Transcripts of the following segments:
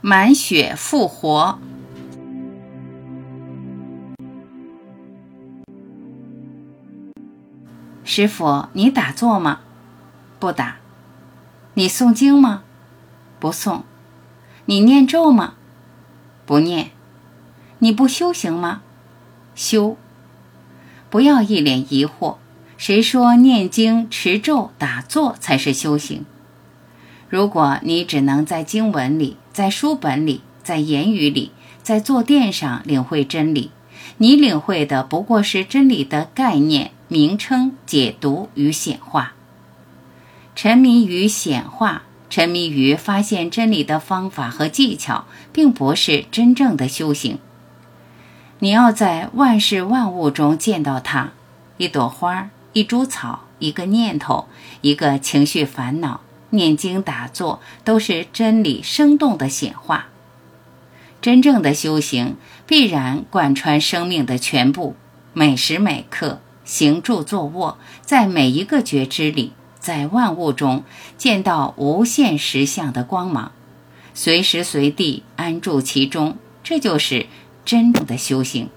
满血复活。师傅，你打坐吗？不打。你诵经吗？不诵。你念咒吗？不念。你不修行吗？修。不要一脸疑惑。谁说念经、持咒、打坐才是修行？如果你只能在经文里、在书本里、在言语里、在坐垫上领会真理，你领会的不过是真理的概念、名称、解读与显化。沉迷于显化，沉迷于发现真理的方法和技巧，并不是真正的修行。你要在万事万物中见到它，一朵花。一株草，一个念头，一个情绪烦恼，念经打坐都是真理生动的显化。真正的修行必然贯穿生命的全部，每时每刻，行住坐卧，在每一个觉知里，在万物中见到无限实相的光芒，随时随地安住其中，这就是真正的修行。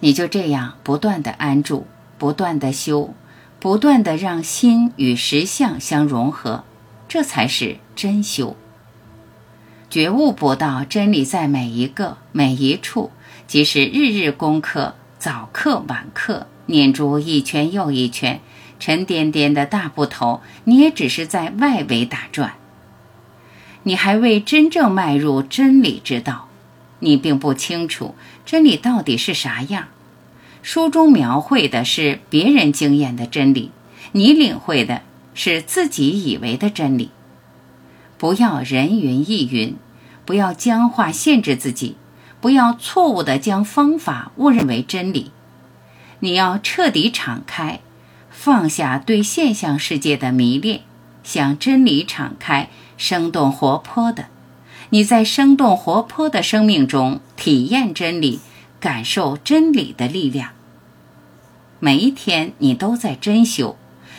你就这样不断的安住，不断的修，不断的让心与实相相融合，这才是真修。觉悟不到真理在每一个每一处，即使日日功课、早课晚课，念珠一圈又一圈，沉甸甸的大部头，你也只是在外围打转。你还未真正迈入真理之道。你并不清楚真理到底是啥样，书中描绘的是别人经验的真理，你领会的是自己以为的真理。不要人云亦云，不要僵化限制自己，不要错误的将方法误认为真理。你要彻底敞开，放下对现象世界的迷恋，向真理敞开，生动活泼的。你在生动活泼的生命中体验真理，感受真理的力量。每一天，你都在真修，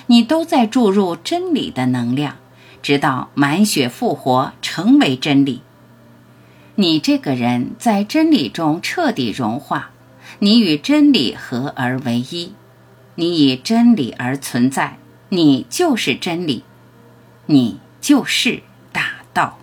你都在注入真理的能量，直到满血复活，成为真理。你这个人在真理中彻底融化，你与真理合而为一，你以真理而存在，你就是真理，你就是大道。